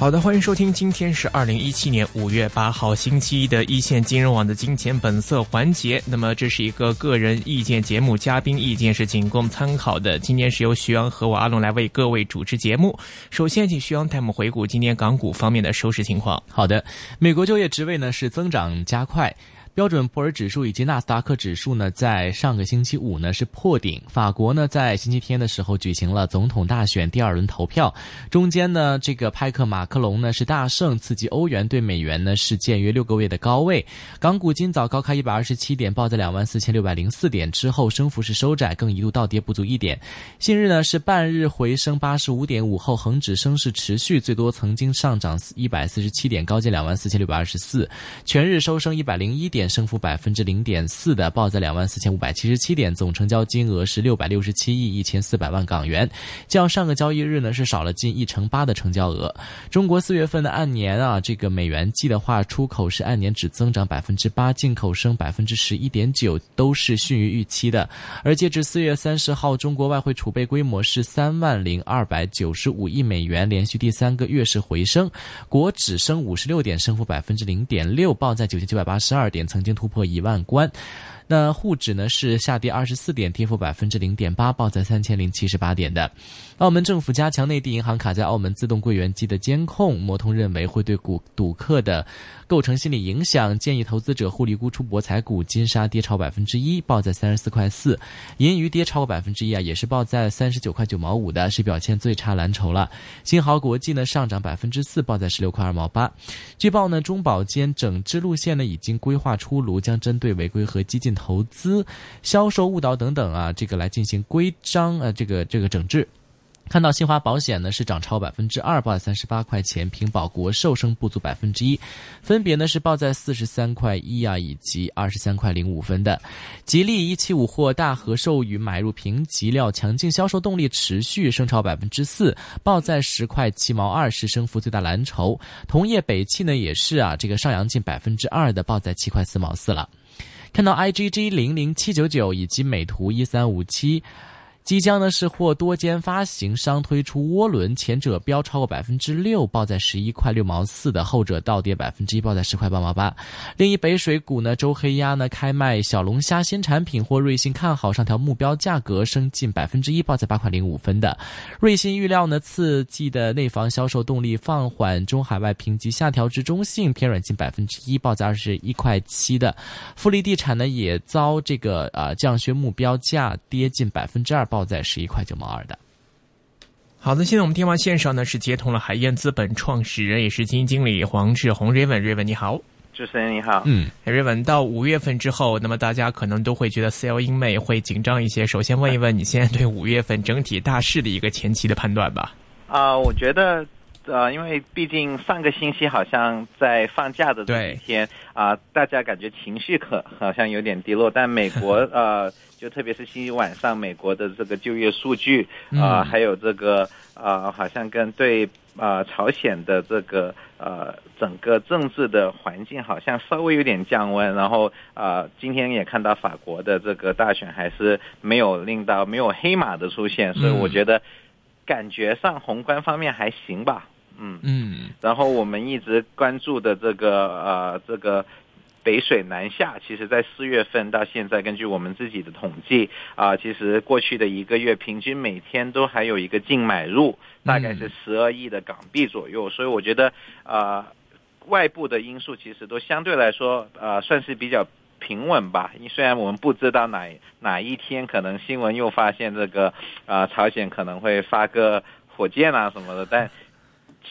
好的，欢迎收听，今天是二零一七年五月八号星期一的一线金融网的金钱本色环节。那么这是一个个人意见节目，嘉宾意见是仅供参考的。今天是由徐阳和我阿龙来为各位主持节目。首先，请徐阳带我们回顾今天港股方面的收市情况。好的，美国就业职位呢是增长加快。标准普尔指数以及纳斯达克指数呢，在上个星期五呢是破顶。法国呢在星期天的时候举行了总统大选第二轮投票，中间呢这个派克马克龙呢是大胜，刺激欧元对美元呢是见约六个月的高位。港股今早高开一百二十七点，报在两万四千六百零四点，之后升幅是收窄，更一度倒跌不足一点。近日呢是半日回升八十五点，午后恒指升势持续，最多曾经上涨一百四十七点，高见两万四千六百二十四，全日收升一百零一点。升幅百分之零点四的，报在两万四千五百七十七点，总成交金额是六百六十七亿一千四百万港元，较上个交易日呢是少了近一成八的成交额。中国四月份的按年啊，这个美元计的话，出口是按年只增长百分之八，进口升百分之十一点九，都是逊于预期的。而截至四月三十号，中国外汇储备规模是三万零二百九十五亿美元，连续第三个月是回升，国指升五十六点，升幅百分之零点六，报在九千九百八十二点。曾经突破一万关。那沪指呢是下跌二十四点，跌幅百分之零点八，报在三千零七十八点的。澳门政府加强内地银行卡在澳门自动柜员机的监控，摩通认为会对股赌客的构成心理影响，建议投资者互利沽出博彩股。金沙跌超百分之一，报在三十四块四；银娱跌超过百分之一啊，也是报在三十九块九毛五的，是表现最差蓝筹了。新豪国际呢上涨百分之四，报在十六块二毛八。据报呢，中保监整治路线呢已经规划出炉，将针对违规和激进。投资、销售误导等等啊，这个来进行规章呃，这个这个整治。看到新华保险呢是涨超百分之二，报三十八块钱；平保国寿升不足百分之一，分别呢是报在四十三块一啊，以及二十三块零五分的。吉利一七五或大和寿宇买入评级料，强劲销售动力持续，升超百分之四，报在十块七毛二，是升幅最大蓝筹。同业北汽呢也是啊，这个上扬近百分之二的，报在七块四毛四了。看到 IGG 零零七九九以及美图一三五七。即将呢是获多间发行商推出涡轮，前者飙超过百分之六，报在十一块六毛四的；后者倒跌百分之一，报在十块八毛八。另一北水股呢，周黑鸭呢开卖小龙虾新产品，或瑞幸看好上调目标价格，升近百分之一，报在八块零五分的。瑞幸预料呢，次季的内房销售动力放缓，中海外评级下调至中性，偏软近百分之一，报在二十一块七的。富力地产呢也遭这个呃降宣目标价，跌近百分之二，报。报在十一块九毛二的。好的，现在我们电话线上呢是接通了海燕资本创始人也是基金经理黄志宏瑞文，瑞文你好，主持人你好，嗯，瑞文到五月份之后，那么大家可能都会觉得 sell in May 会紧张一些。首先问一问你现在对五月份整体大势的一个前期的判断吧。啊，我觉得呃，因为毕竟上个星期好像在放假的这几天啊，大家感觉情绪可好像有点低落，但美国 呃。就特别是星期晚上，美国的这个就业数据啊，还有这个呃，好像跟对啊朝鲜的这个呃整个政治的环境好像稍微有点降温。然后啊，今天也看到法国的这个大选还是没有令到没有黑马的出现，所以我觉得感觉上宏观方面还行吧。嗯嗯。然后我们一直关注的这个呃这个。北水南下，其实，在四月份到现在，根据我们自己的统计啊，其实过去的一个月，平均每天都还有一个净买入，大概是十二亿的港币左右。所以我觉得，呃，外部的因素其实都相对来说，呃，算是比较平稳吧。虽然我们不知道哪哪一天可能新闻又发现这个啊，朝鲜可能会发个火箭啊什么的，但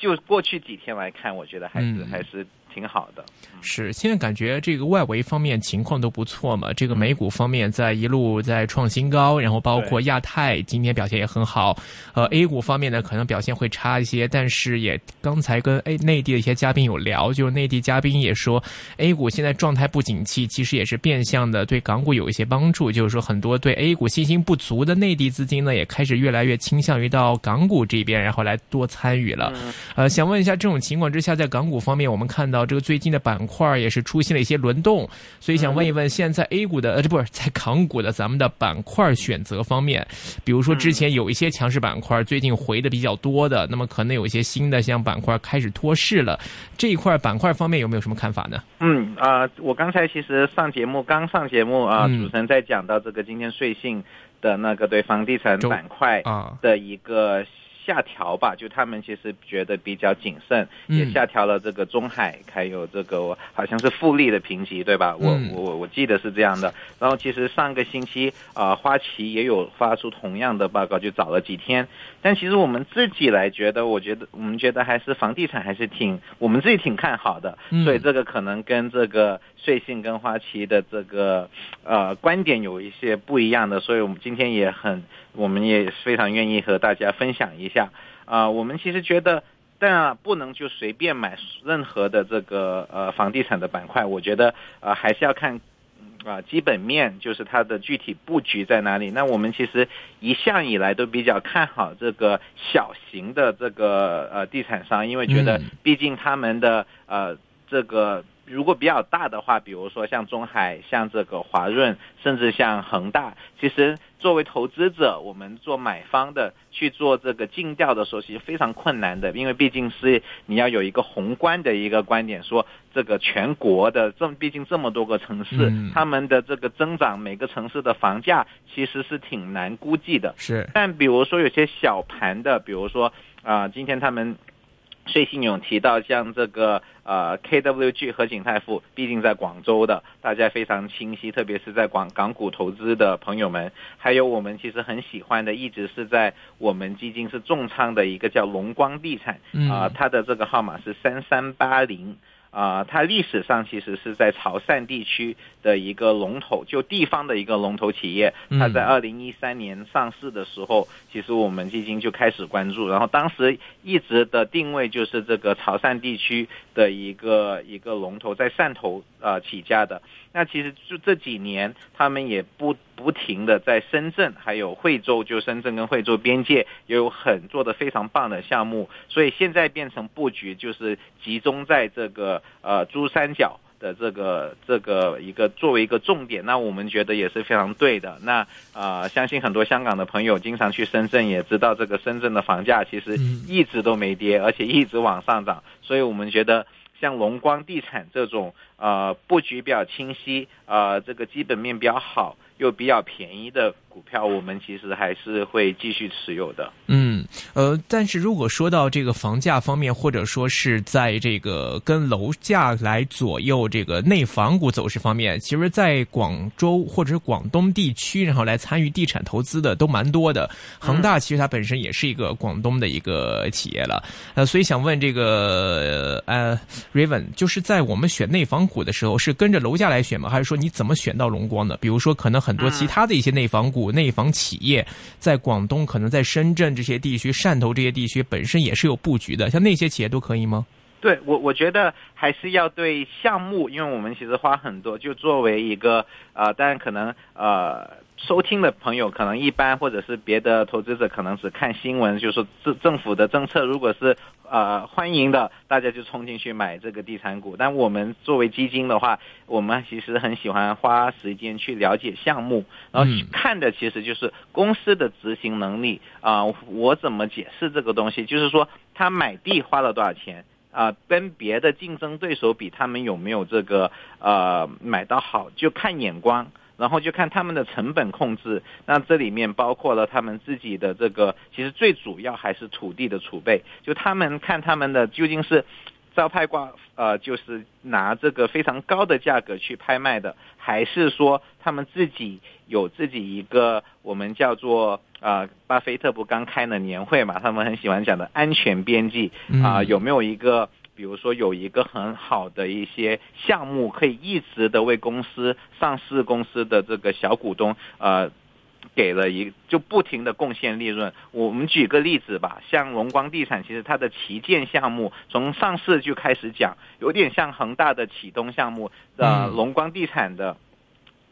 就过去几天来看，我觉得还是还是。挺好的。是，现在感觉这个外围方面情况都不错嘛。这个美股方面在一路在创新高，然后包括亚太今天表现也很好。呃，A 股方面呢，可能表现会差一些，但是也刚才跟 A 内地的一些嘉宾有聊，就是内地嘉宾也说，A 股现在状态不景气，其实也是变相的对港股有一些帮助。就是说，很多对 A 股信心不足的内地资金呢，也开始越来越倾向于到港股这边，然后来多参与了。呃，想问一下，这种情况之下，在港股方面，我们看到这个最近的板块也是出现了一些轮动，所以想问一问，现在 A 股的呃，这不是在港股的咱们的板块选择方面，比如说之前有一些强势板块，最近回的比较多的，那么可能有一些新的像板块开始脱市了，这一块板块方面有没有什么看法呢？嗯啊，我刚才其实上节目刚上节目啊，主持人在讲到这个今天税信的那个对房地产板块啊的一个。下调吧，就他们其实觉得比较谨慎，也下调了这个中海，还有这个好像是富力的评级，对吧？我我我我记得是这样的。然后其实上个星期啊，花旗也有发出同样的报告，就早了几天。但其实我们自己来觉得，我觉得我们觉得还是房地产还是挺我们自己挺看好的。所以这个可能跟这个瑞信跟花旗的这个呃观点有一些不一样的，所以我们今天也很。我们也非常愿意和大家分享一下啊，我们其实觉得，但不能就随便买任何的这个呃房地产的板块，我觉得呃还是要看啊基本面，就是它的具体布局在哪里。那我们其实一向以来都比较看好这个小型的这个呃地产商，因为觉得毕竟他们的呃这个。如果比较大的话，比如说像中海、像这个华润，甚至像恒大，其实作为投资者，我们做买方的去做这个尽调的时候，其实非常困难的，因为毕竟是你要有一个宏观的一个观点，说这个全国的这毕竟这么多个城市，他们的这个增长，每个城市的房价其实是挺难估计的。是，但比如说有些小盘的，比如说啊，今天他们。税信勇提到像这个呃 KWG 和景泰富，毕竟在广州的，大家非常清晰，特别是在广港股投资的朋友们，还有我们其实很喜欢的，一直是在我们基金是重仓的一个叫龙光地产，啊，它的这个号码是三三八零。啊，它历史上其实是在潮汕地区的一个龙头，就地方的一个龙头企业。它在二零一三年上市的时候，其实我们基金就开始关注，然后当时一直的定位就是这个潮汕地区的一个一个龙头，在汕头呃起家的。那其实就这几年，他们也不不停的在深圳，还有惠州，就深圳跟惠州边界也有很做的非常棒的项目，所以现在变成布局就是集中在这个呃珠三角的这个这个一个作为一个重点，那我们觉得也是非常对的。那啊，相信很多香港的朋友经常去深圳，也知道这个深圳的房价其实一直都没跌，而且一直往上涨，所以我们觉得。像龙光地产这种，呃，布局比较清晰，呃，这个基本面比较好又比较便宜的。股票我们其实还是会继续持有的。嗯，呃，但是如果说到这个房价方面，或者说是在这个跟楼价来左右这个内房股走势方面，其实，在广州或者是广东地区，然后来参与地产投资的都蛮多的。恒大其实它本身也是一个广东的一个企业了，呃，所以想问这个呃，Raven，就是在我们选内房股的时候，是跟着楼价来选吗？还是说你怎么选到龙光的？比如说，可能很多其他的一些内房股。内房企业在广东，可能在深圳这些地区、汕头这些地区本身也是有布局的，像那些企业都可以吗？对我，我觉得还是要对项目，因为我们其实花很多，就作为一个呃，当然可能呃。收听的朋友可能一般，或者是别的投资者可能只看新闻，就是说政政府的政策，如果是呃欢迎的，大家就冲进去买这个地产股。但我们作为基金的话，我们其实很喜欢花时间去了解项目，然后看的其实就是公司的执行能力啊。我怎么解释这个东西？就是说他买地花了多少钱啊？跟别的竞争对手比，他们有没有这个呃买到好？就看眼光。然后就看他们的成本控制，那这里面包括了他们自己的这个，其实最主要还是土地的储备。就他们看他们的究竟是招拍挂，呃，就是拿这个非常高的价格去拍卖的，还是说他们自己有自己一个我们叫做啊，巴菲特不刚开了年会嘛，他们很喜欢讲的安全边际啊，有没有一个？比如说有一个很好的一些项目，可以一直的为公司上市公司的这个小股东，呃。给了一就不停的贡献利润。我们举个例子吧，像龙光地产，其实它的旗舰项目从上市就开始讲，有点像恒大的启东项目。呃，龙光地产的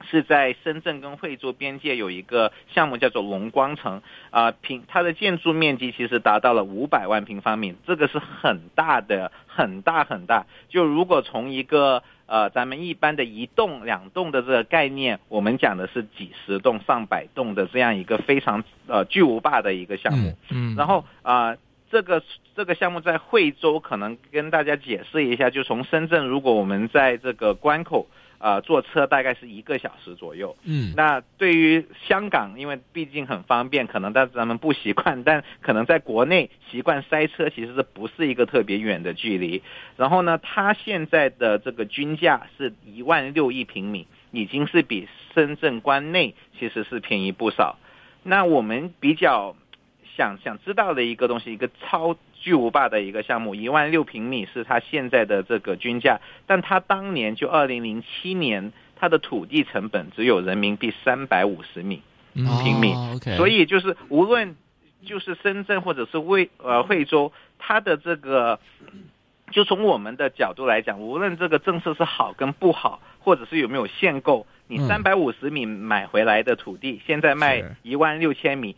是在深圳跟惠州边界有一个项目叫做龙光城，啊，平它的建筑面积其实达到了五百万平方米，这个是很大的，很大很大。就如果从一个呃，咱们一般的一栋两栋的这个概念，我们讲的是几十栋、上百栋的这样一个非常呃巨无霸的一个项目。嗯，然后啊，这个这个项目在惠州，可能跟大家解释一下，就从深圳，如果我们在这个关口。啊，坐车大概是一个小时左右。嗯，那对于香港，因为毕竟很方便，可能但咱们不习惯，但可能在国内习惯塞车，其实是不是一个特别远的距离？然后呢，它现在的这个均价是一万六一平米，已经是比深圳关内其实是便宜不少。那我们比较想想知道的一个东西，一个超。巨无霸的一个项目，一万六平米是它现在的这个均价，但它当年就二零零七年，它的土地成本只有人民币三百五十米平米，所以就是无论就是深圳或者是惠呃惠州，它的这个就从我们的角度来讲，无论这个政策是好跟不好，或者是有没有限购，你三百五十米买回来的土地，现在卖一万六千米。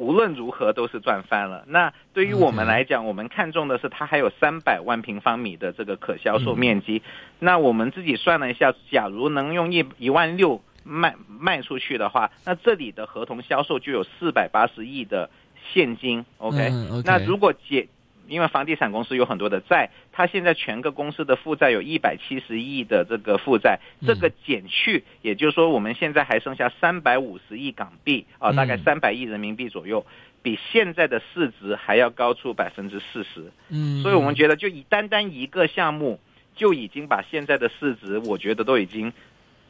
无论如何都是赚翻了。那对于我们来讲，我们看中的是它还有三百万平方米的这个可销售面积。那我们自己算了一下，假如能用一一万六卖卖出去的话，那这里的合同销售就有四百八十亿的现金。OK，那如果解。因为房地产公司有很多的债，它现在全个公司的负债有一百七十亿的这个负债，这个减去，也就是说我们现在还剩下三百五十亿港币啊，大概三百亿人民币左右，比现在的市值还要高出百分之四十。嗯，所以我们觉得就以单单一个项目就已经把现在的市值，我觉得都已经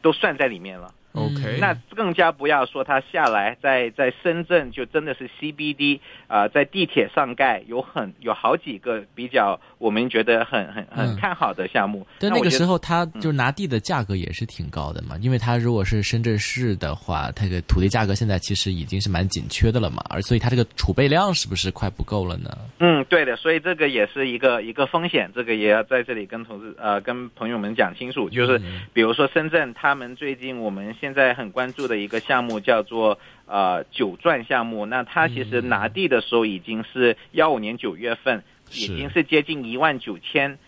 都算在里面了。OK，那更加不要说它下来在在深圳就真的是 CBD 啊，在地铁上盖有很有好几个比较我们觉得很很很看好的项目。但那个时候他就是拿地的价格也是挺高的嘛，因为他如果是深圳市的话，它的土地价格现在其实已经是蛮紧缺的了嘛，而所以它这个储备量是不是快不够了呢？嗯，对的，所以这个也是一个一个风险，这个也要在这里跟同事呃跟朋友们讲清楚，就是比如说深圳他们最近我们。现在很关注的一个项目叫做呃九转项目，那它其实拿地的时候已经是幺五年九月份，已经是接近一万九千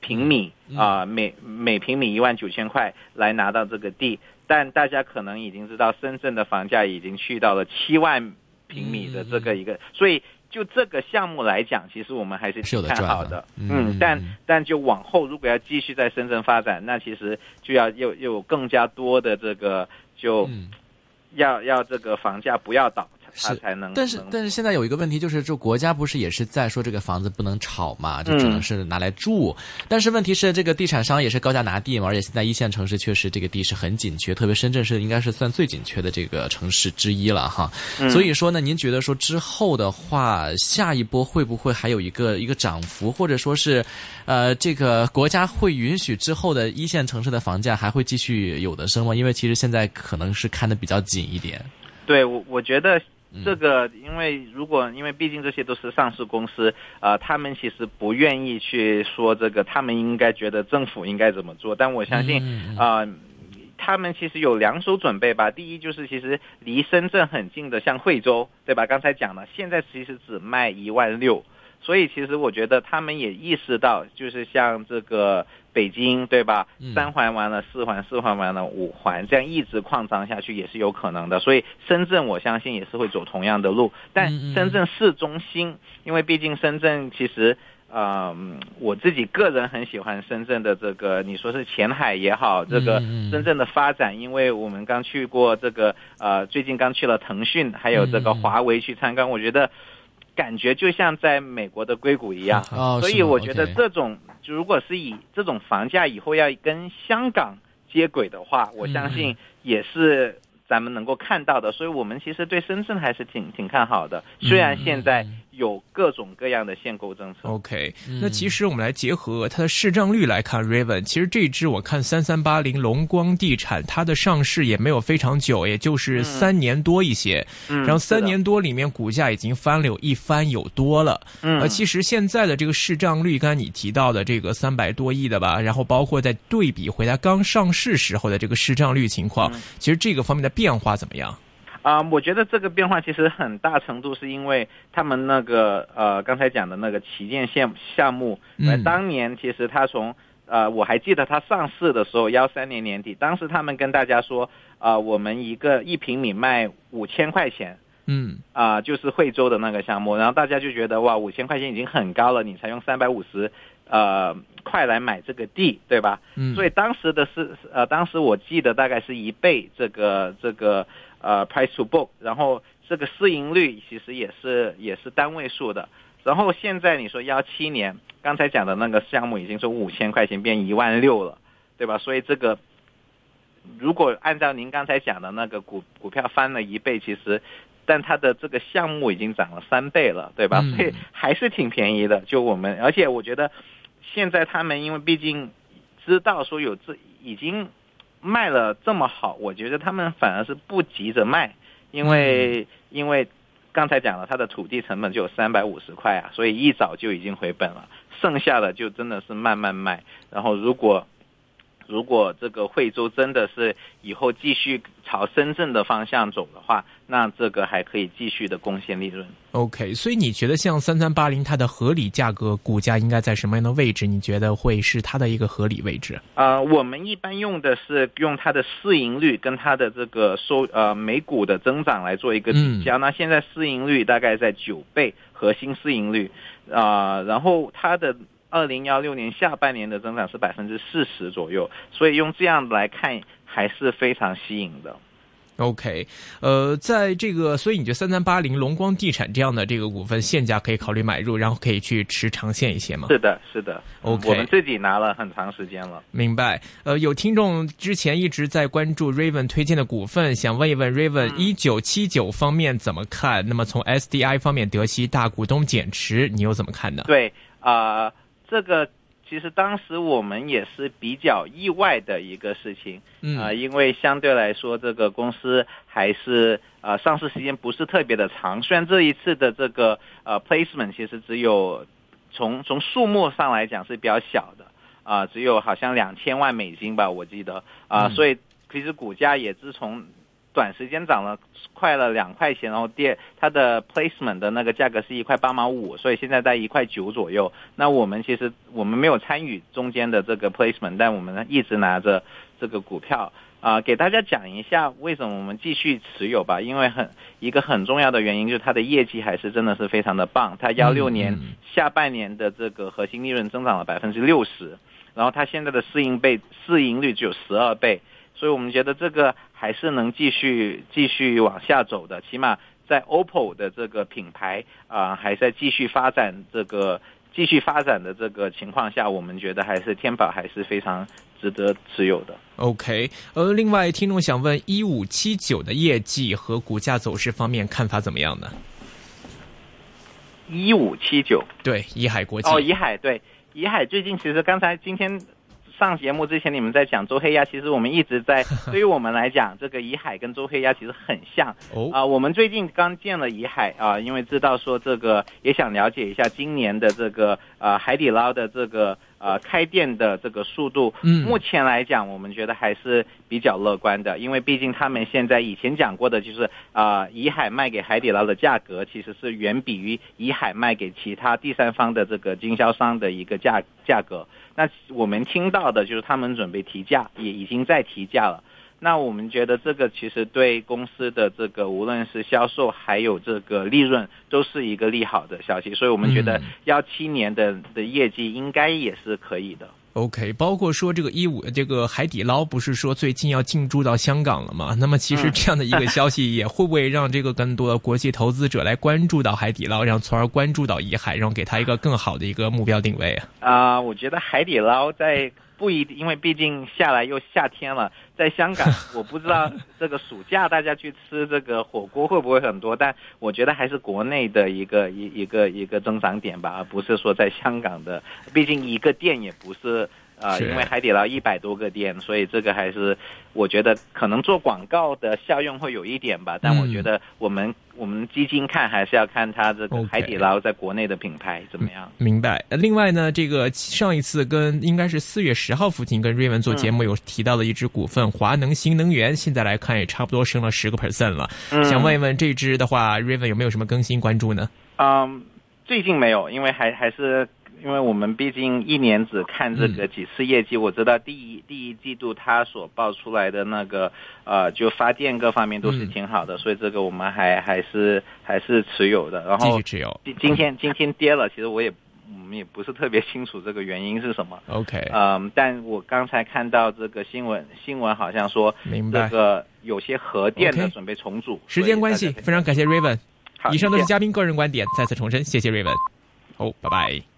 平米啊，每每平米一万九千块来拿到这个地，但大家可能已经知道深圳的房价已经去到了七万平米的这个一个，所以。就这个项目来讲，其实我们还是挺看好的。嗯，但但就往后如果要继续在深圳发展，那其实就要又又有更加多的这个，就要要这个房价不要倒。是才能，但是但是现在有一个问题，就是就国家不是也是在说这个房子不能炒嘛，就只能是拿来住。但是问题是，这个地产商也是高价拿地嘛，而且现在一线城市确实这个地是很紧缺，特别深圳是应该是算最紧缺的这个城市之一了哈。所以说呢，您觉得说之后的话，下一波会不会还有一个一个涨幅，或者说是，呃，这个国家会允许之后的一线城市的房价还会继续有的升吗？因为其实现在可能是看的比较紧一点。对，我我觉得。这个，因为如果因为毕竟这些都是上市公司，啊，他们其实不愿意去说这个，他们应该觉得政府应该怎么做。但我相信，啊，他们其实有两手准备吧。第一就是其实离深圳很近的，像惠州，对吧？刚才讲了，现在其实只卖一万六。所以其实我觉得他们也意识到，就是像这个北京，对吧？三环完了，四环，四环完了，五环，这样一直扩张下去也是有可能的。所以深圳我相信也是会走同样的路。但深圳市中心，因为毕竟深圳其实，呃，我自己个人很喜欢深圳的这个，你说是前海也好，这个深圳的发展，因为我们刚去过这个，呃，最近刚去了腾讯，还有这个华为去参观，我觉得。感觉就像在美国的硅谷一样，所以我觉得这种如果是以这种房价以后要跟香港接轨的话，我相信也是咱们能够看到的。所以我们其实对深圳还是挺挺看好的。虽然现在有各种各样的限购政策。OK，那其实我们来结合它的市账率来看，Raven，其实这支我看三三八零龙光地产，它的上市也没有非常久，也就是三年多一些。嗯，然后三年多里面股价已经翻了有一番有多了。嗯，呃，其实现在的这个市账率，刚才你提到的这个三百多亿的吧，然后包括在对比回它刚上市时候的这个市账率情况，其实这个方面的变化怎么样？啊，我觉得这个变化其实很大程度是因为他们那个呃刚才讲的那个旗舰项项目，呃，当年其实他从呃我还记得他上市的时候，幺三年年底，当时他们跟大家说，啊，我们一个一平米卖五千块钱，嗯，啊，就是惠州的那个项目，然后大家就觉得哇，五千块钱已经很高了，你才用三百五十呃块来买这个地，对吧？嗯，所以当时的是呃，当时我记得大概是一倍这个这个。呃，price to book，然后这个市盈率其实也是也是单位数的。然后现在你说幺七年，刚才讲的那个项目已经从五千块钱变一万六了，对吧？所以这个如果按照您刚才讲的那个股股票翻了一倍，其实但它的这个项目已经涨了三倍了，对吧？所以还是挺便宜的。就我们，而且我觉得现在他们因为毕竟知道说有这已经。卖了这么好，我觉得他们反而是不急着卖，因为因为刚才讲了，它的土地成本就有三百五十块啊，所以一早就已经回本了，剩下的就真的是慢慢卖。然后如果如果这个惠州真的是以后继续朝深圳的方向走的话，那这个还可以继续的贡献利润。OK，所以你觉得像三三八零它的合理价格股价应该在什么样的位置？你觉得会是它的一个合理位置？啊，我们一般用的是用它的市盈率跟它的这个收呃每股的增长来做一个比较。那现在市盈率大概在九倍，核心市盈率啊，然后它的。二零幺六年下半年的增长是百分之四十左右，所以用这样来看还是非常吸引的。OK，呃，在这个，所以你觉得三三八零龙光地产这样的这个股份现价可以考虑买入，然后可以去持长线一些吗？是的，是的。OK，我们自己拿了很长时间了。明白。呃，有听众之前一直在关注 Raven 推荐的股份，想问一问 Raven 一九七九方面怎么看？那么从 SDI 方面，德熙大股东减持，你又怎么看呢？对啊。这个其实当时我们也是比较意外的一个事情，啊，因为相对来说这个公司还是呃上市时间不是特别的长，虽然这一次的这个呃 placement 其实只有从从数目上来讲是比较小的，啊，只有好像两千万美金吧，我记得啊，所以其实股价也自从。短时间涨了快了两块钱，然后跌它的 placement 的那个价格是一块八毛五，所以现在在一块九左右。那我们其实我们没有参与中间的这个 placement，但我们一直拿着这个股票啊，给大家讲一下为什么我们继续持有吧。因为很一个很重要的原因就是它的业绩还是真的是非常的棒，它幺六年下半年的这个核心利润增长了百分之六十，然后它现在的市盈倍市盈率只有十二倍。所以我们觉得这个还是能继续继续往下走的，起码在 OPPO 的这个品牌啊还在继续发展这个继续发展的这个情况下，我们觉得还是天宝还是非常值得持有的。OK，呃，另外听众想问一五七九的业绩和股价走势方面看法怎么样呢？一五七九对，怡海国际哦，怡海对，怡海最近其实刚才今天。上节目之前，你们在讲周黑鸭，其实我们一直在。对于我们来讲，这个怡海跟周黑鸭其实很像。哦。啊，我们最近刚建了怡海啊，因为知道说这个，也想了解一下今年的这个呃海底捞的这个呃开店的这个速度。嗯。目前来讲，我们觉得还是比较乐观的，因为毕竟他们现在以前讲过的就是啊，怡海卖给海底捞的价格其实是远比于怡海卖给其他第三方的这个经销商的一个价价格。那我们听到的就是他们准备提价，也已经在提价了。那我们觉得这个其实对公司的这个无论是销售还有这个利润都是一个利好的消息，所以我们觉得幺七年的的业绩应该也是可以的。OK，包括说这个一五这个海底捞不是说最近要进驻到香港了吗？那么其实这样的一个消息也会不会让这个更多的国际投资者来关注到海底捞，让从而关注到怡海，然后给他一个更好的一个目标定位啊？啊，我觉得海底捞在。不一定，因为毕竟下来又夏天了，在香港 我不知道这个暑假大家去吃这个火锅会不会很多，但我觉得还是国内的一个一一个一个增长点吧，而不是说在香港的，毕竟一个店也不是。啊，因为海底捞一百多个店，所以这个还是我觉得可能做广告的效用会有一点吧。但我觉得我们我们基金看还是要看它这个海底捞在国内的品牌怎么样。明白。另外呢，这个上一次跟应该是四月十号附近跟瑞文做节目有提到的一只股份华能新能源，现在来看也差不多升了十个 percent 了。想问一问这只的话，瑞文有没有什么更新关注呢？嗯，最近没有，因为还还是。因为我们毕竟一年只看这个几次业绩，我知道第一第一季度它所报出来的那个呃，就发电各方面都是挺好的，所以这个我们还还是还是持有的。然后继续持有。今天今天跌了，其实我也我们也不是特别清楚这个原因是什么。OK。嗯，但我刚才看到这个新闻新闻好像说，这个有些核电的准备重组。时间关系，非常感谢 Raven。以上都是嘉宾个人观点，再次重申，谢谢 Raven。好，拜拜。